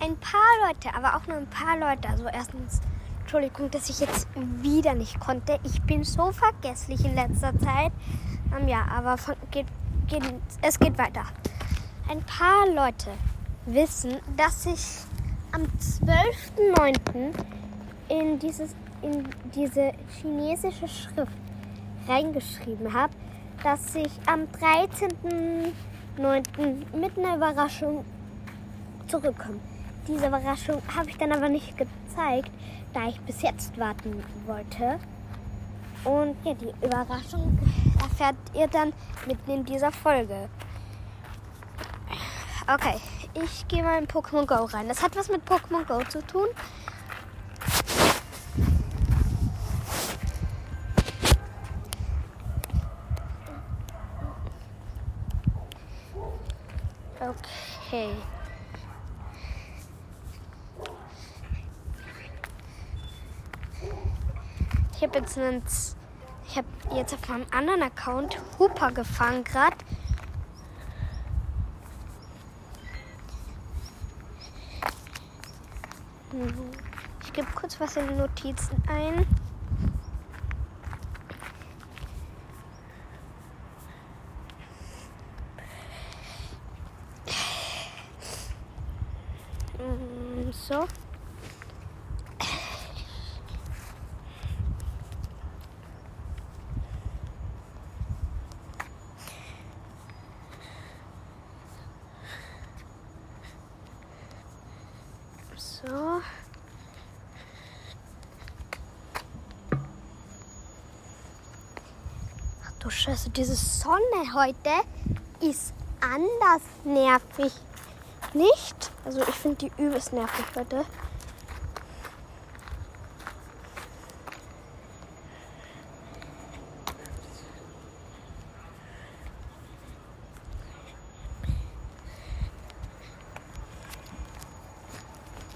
ein paar Leute, aber auch nur ein paar Leute. Also erstens, Entschuldigung, dass ich jetzt wieder nicht konnte. Ich bin so vergesslich in letzter Zeit. Ähm, ja, aber von, geht, geht, es geht weiter. Ein paar Leute wissen, dass ich am 12.09. in dieses in diese chinesische Schrift reingeschrieben habe, dass ich am 13.09. mit einer Überraschung zurückkomme. Diese Überraschung habe ich dann aber nicht gezeigt, da ich bis jetzt warten wollte. Und ja, die Überraschung erfährt ihr dann mitten in dieser Folge. Okay, ich gehe mal in Pokémon Go rein. Das hat was mit Pokémon Go zu tun. Okay. Ich habe jetzt einen, ich habe jetzt auf meinem anderen Account Hooper gefangen gerade. Ich gebe kurz was in die Notizen ein. Mm, So. So. Scheiße, diese Sonne heute ist anders nervig. Nicht? Also ich finde die übelst nervig heute.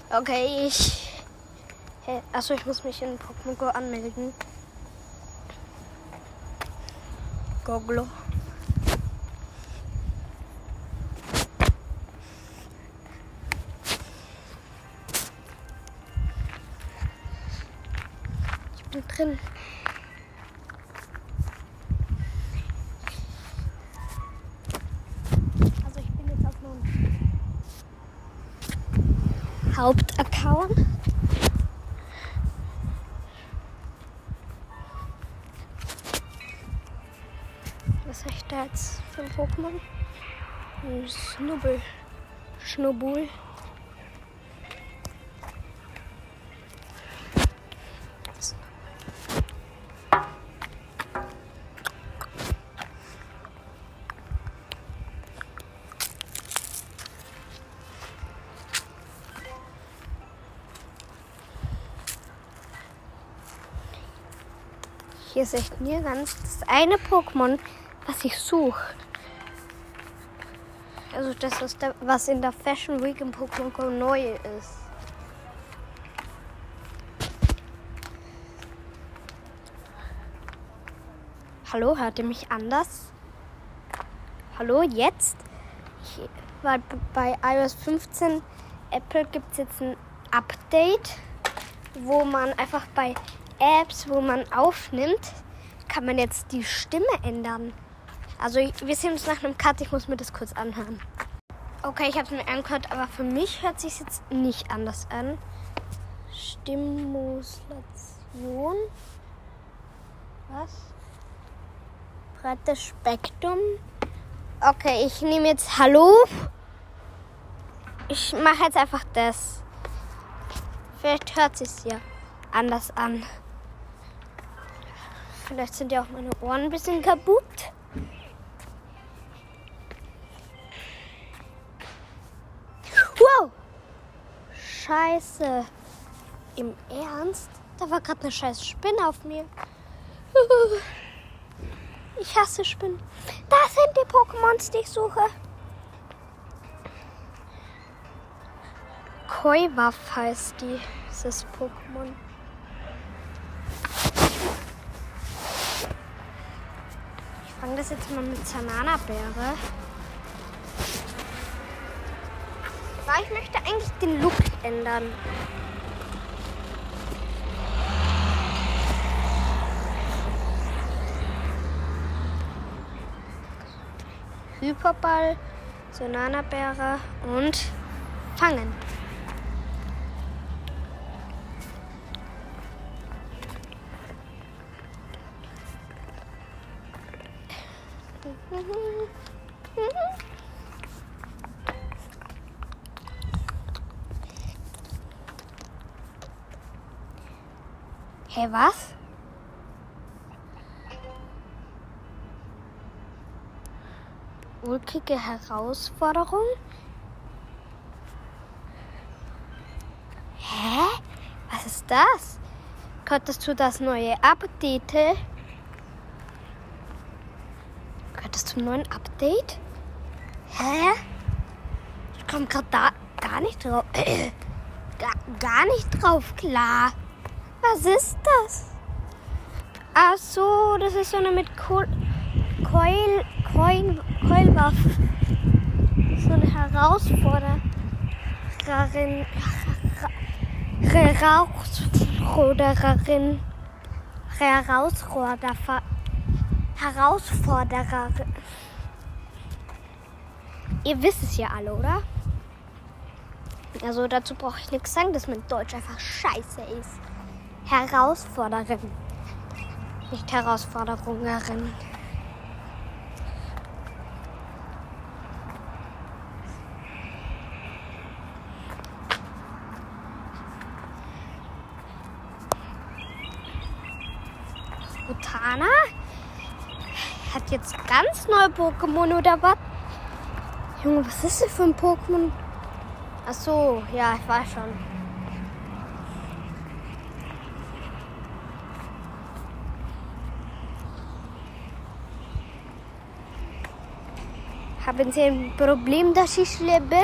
Okay, ich. Hä? Achso, ich muss mich in Pokémon Go anmelden. Goglo. Ich bin drin. Also ich bin jetzt auf meinem Hauptaccount. Pokémon? Snubbel. Schnubbul. Hier ist echt nirgends das eine Pokémon, was ich suche. Also das ist der, was in der Fashion Week im Pokémon neu ist. Hallo, hört ihr mich anders? Hallo, jetzt? Ich, weil bei iOS 15 Apple gibt es jetzt ein Update, wo man einfach bei Apps, wo man aufnimmt, kann man jetzt die Stimme ändern. Also wir sehen uns nach einem Cut, ich muss mir das kurz anhören. Okay, ich habe es mir angehört, aber für mich hört sich jetzt nicht anders an. Stimulation. Was? Breites Spektrum. Okay, ich nehme jetzt Hallo. Ich mache jetzt einfach das. Vielleicht hört sich ja anders an. Vielleicht sind ja auch meine Ohren ein bisschen kaputt. Scheiße. Im Ernst? Da war gerade eine scheiß Spinne auf mir. Ich hasse Spinnen. Da sind die Pokémons, die ich suche. Koiwaff heißt die, dieses Pokémon. Ich fange das jetzt mal mit Zanana-Beere. Ich möchte eigentlich den Look ändern. Hyperball, Sonanabeere und Fangen. Was? Ulkige Herausforderung? Hä? Was ist das? Könntest du das neue Update? Könntest du neuen Update? Hä? Ich komme gerade da gar nicht drauf. gar, gar nicht drauf klar. Was ist das? Ach so, das ist so eine mit Kohl, Keul, Keul, Keulwaffen. So eine Herausforderin. Herausforderin. Herausforderer. Herausfordererin. Ihr wisst es ja alle, oder? Also dazu brauche ich nichts sagen, dass mein Deutsch einfach scheiße ist. Herausforderin. Nicht Herausforderungerin. Utana hat jetzt ganz neue Pokémon oder was? Junge, was ist das für ein Pokémon? Ach so, ja, ich weiß schon. Haben Sie ein Problem, dass ich lebe?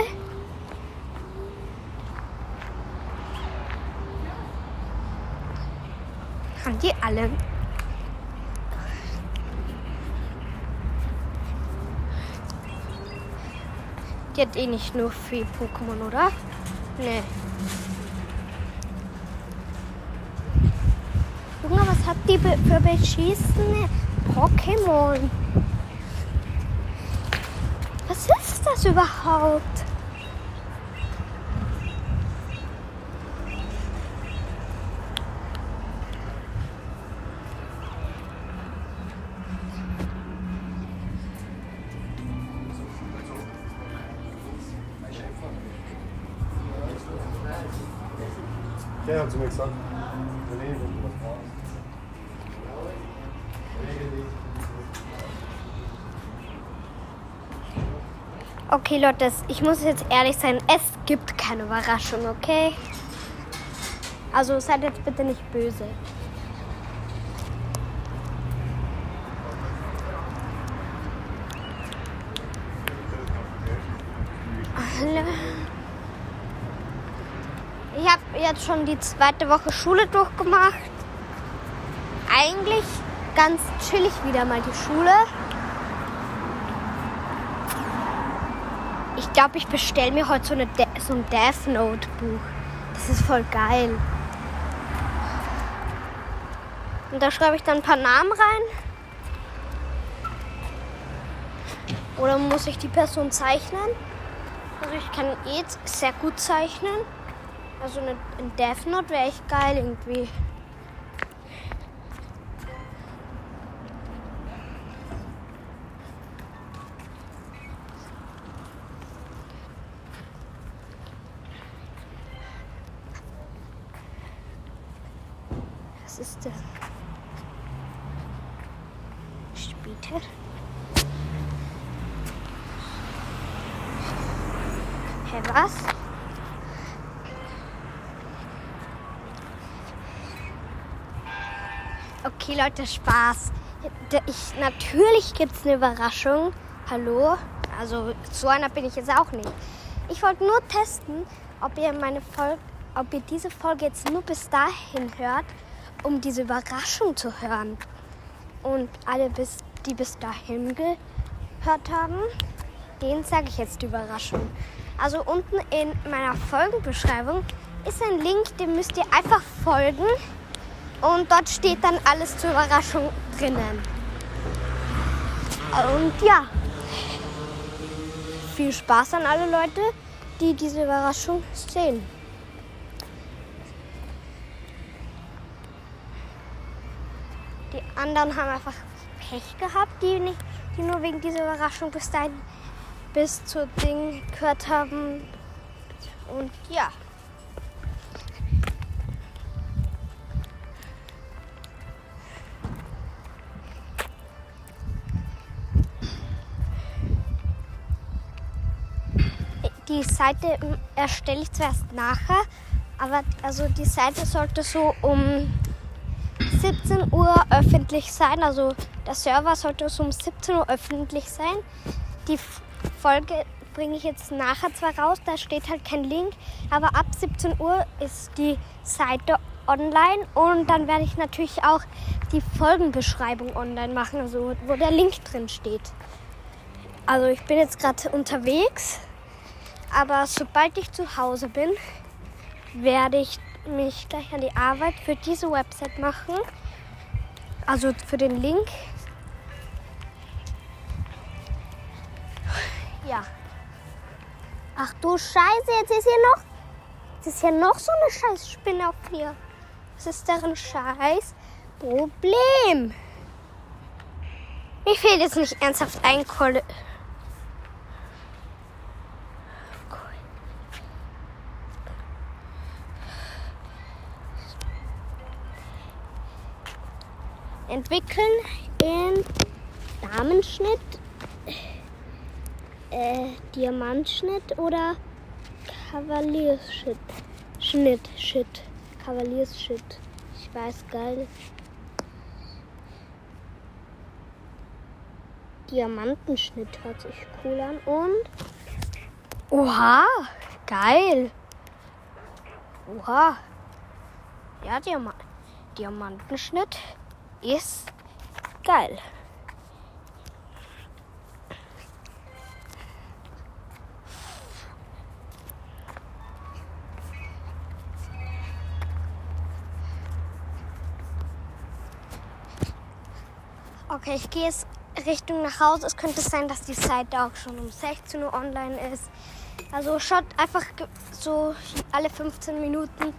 Haben die alle? Die hat eh nicht nur vier Pokémon, oder? Nee. Junge, was hat die für beschissene Pokémon? Das überhaupt? Ja, gesagt. Okay, Leute, ich muss jetzt ehrlich sein. Es gibt keine Überraschung, okay? Also seid jetzt bitte nicht böse. Ich habe jetzt schon die zweite Woche Schule durchgemacht. Eigentlich ganz chillig wieder mal die Schule. Ich glaube, ich bestelle mir heute so, eine De so ein Death Note Buch. Das ist voll geil. Und da schreibe ich dann ein paar Namen rein. Oder muss ich die Person zeichnen? Also ich kann eh sehr gut zeichnen. Also ein Death Note wäre echt geil irgendwie. Ist das? Später. Hä, was? Okay, Leute, Spaß. Ich, natürlich gibt es eine Überraschung. Hallo? Also, so einer bin ich jetzt auch nicht. Ich wollte nur testen, ob ihr meine Folge, ob ihr diese Folge jetzt nur bis dahin hört, um diese Überraschung zu hören. Und alle, bis, die bis dahin gehört haben, denen sage ich jetzt die Überraschung. Also unten in meiner Folgenbeschreibung ist ein Link, dem müsst ihr einfach folgen. Und dort steht dann alles zur Überraschung drinnen. Und ja, viel Spaß an alle Leute, die diese Überraschung sehen. Die anderen haben einfach Pech gehabt, die, nicht, die nur wegen dieser Überraschung bis dahin bis zu Ding gehört haben. Und ja. Die Seite erstelle ich zuerst nachher, aber also die Seite sollte so um 17 Uhr öffentlich sein. Also der Server sollte so um 17 Uhr öffentlich sein. Die Folge bringe ich jetzt nachher zwar raus, da steht halt kein Link, aber ab 17 Uhr ist die Seite online und dann werde ich natürlich auch die Folgenbeschreibung online machen, also wo der Link drin steht. Also ich bin jetzt gerade unterwegs, aber sobald ich zu Hause bin, werde ich mich gleich an die Arbeit für diese Website machen. Also für den Link. Ja. Ach du Scheiße, jetzt ist hier noch. Jetzt ist hier noch so eine Scheißspinne auf mir. Was ist deren Scheiß Problem? Mir fehlt jetzt nicht ernsthaft ein Kolle. Entwickeln in Damenschnitt, äh, Diamantschnitt oder Kavaliersschnitt. Schnitt, Shit. Kavaliersschnitt. Ich weiß geil. Diamantenschnitt hört sich cool an und. Oha! Geil! Oha! Ja, Diamant Diamantenschnitt ist geil. Okay, ich gehe jetzt Richtung nach Hause. Es könnte sein, dass die Seite auch schon um 16 Uhr online ist. Also schaut einfach so alle 15 Minuten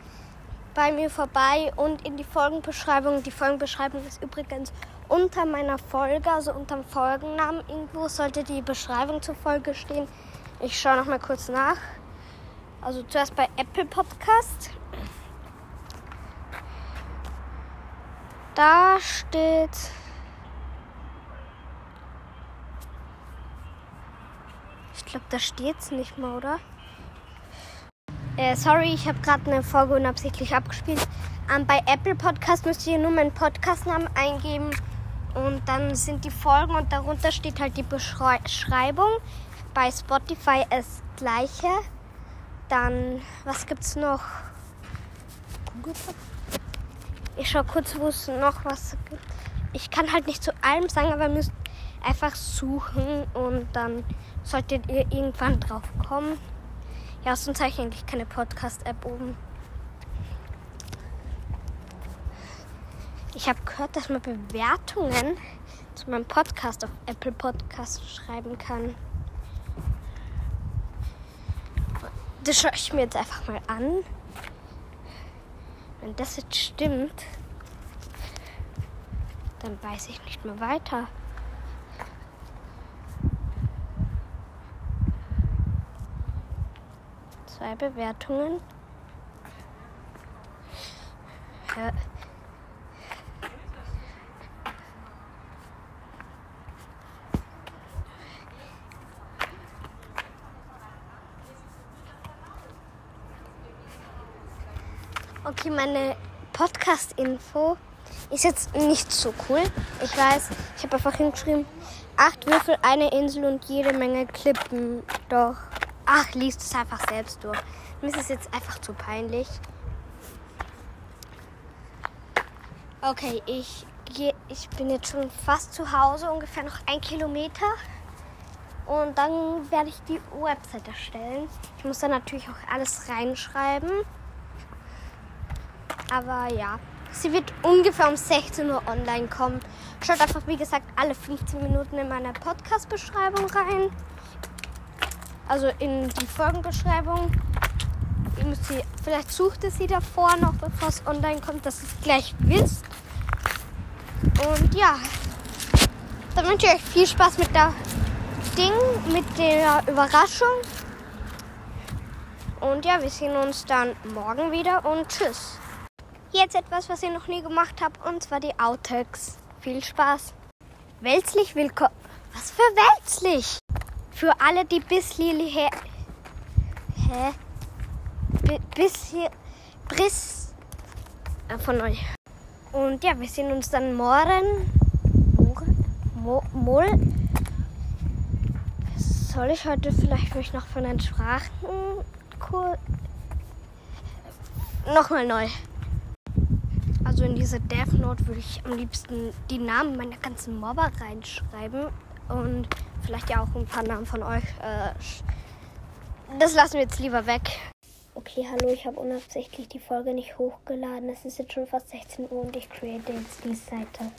bei mir vorbei und in die Folgenbeschreibung. Die Folgenbeschreibung ist übrigens unter meiner Folge, also unter dem Folgennamen. Irgendwo sollte die Beschreibung zur Folge stehen. Ich schaue noch mal kurz nach. Also zuerst bei Apple Podcast. Da steht. Ich glaube, da steht es nicht mal, oder? Äh, sorry, ich habe gerade eine Folge unabsichtlich abgespielt. Ähm, bei Apple Podcast müsst ihr nur meinen Podcastnamen eingeben und dann sind die Folgen und darunter steht halt die Beschreibung. Bei Spotify das gleiche. Dann, was gibt's noch? Ich schau kurz, wo es noch was gibt. Ich kann halt nicht zu allem sagen, aber ihr müsst einfach suchen und dann solltet ihr irgendwann drauf kommen. Ja, sonst habe ich eigentlich keine Podcast-App oben. Ich habe gehört, dass man Bewertungen zu meinem Podcast auf Apple Podcast schreiben kann. Das schaue ich mir jetzt einfach mal an. Wenn das jetzt stimmt, dann weiß ich nicht mehr weiter. Zwei Bewertungen. Ja. Okay, meine Podcast-Info ist jetzt nicht so cool. Ich weiß, ich habe einfach hingeschrieben, acht Würfel, eine Insel und jede Menge Klippen. Doch Ach, liest es einfach selbst durch. Mir ist es jetzt einfach zu peinlich. Okay, ich, geh, ich bin jetzt schon fast zu Hause, ungefähr noch ein Kilometer. Und dann werde ich die Website erstellen. Ich muss da natürlich auch alles reinschreiben. Aber ja, sie wird ungefähr um 16 Uhr online kommen. Schaut einfach, wie gesagt, alle 15 Minuten in meiner Podcast-Beschreibung rein. Also in die Folgenbeschreibung. Ihr müsst sie, vielleicht sucht ihr sie davor noch, bevor es online kommt, dass ihr es gleich wisst. Und ja, dann wünsche ich euch viel Spaß mit der Ding, mit der Überraschung. Und ja, wir sehen uns dann morgen wieder und tschüss. Jetzt etwas, was ich noch nie gemacht habe, und zwar die Outtakes. Viel Spaß. Wälzlich willkommen. Was für wälzlich? Für alle, die bis Lili her. Hä? Bis hier. Briss. Äh, von euch. Und ja, wir sehen uns dann morgen. Mo Mol. Soll ich heute vielleicht mich noch von den Sprachenkurs. Nochmal neu. Also in diese Death Note würde ich am liebsten die Namen meiner ganzen Mobber reinschreiben und vielleicht ja auch ein paar Namen von euch. Äh, das lassen wir jetzt lieber weg. Okay, hallo, ich habe unabsichtlich die Folge nicht hochgeladen. Es ist jetzt schon fast 16 Uhr und ich create jetzt die Seite.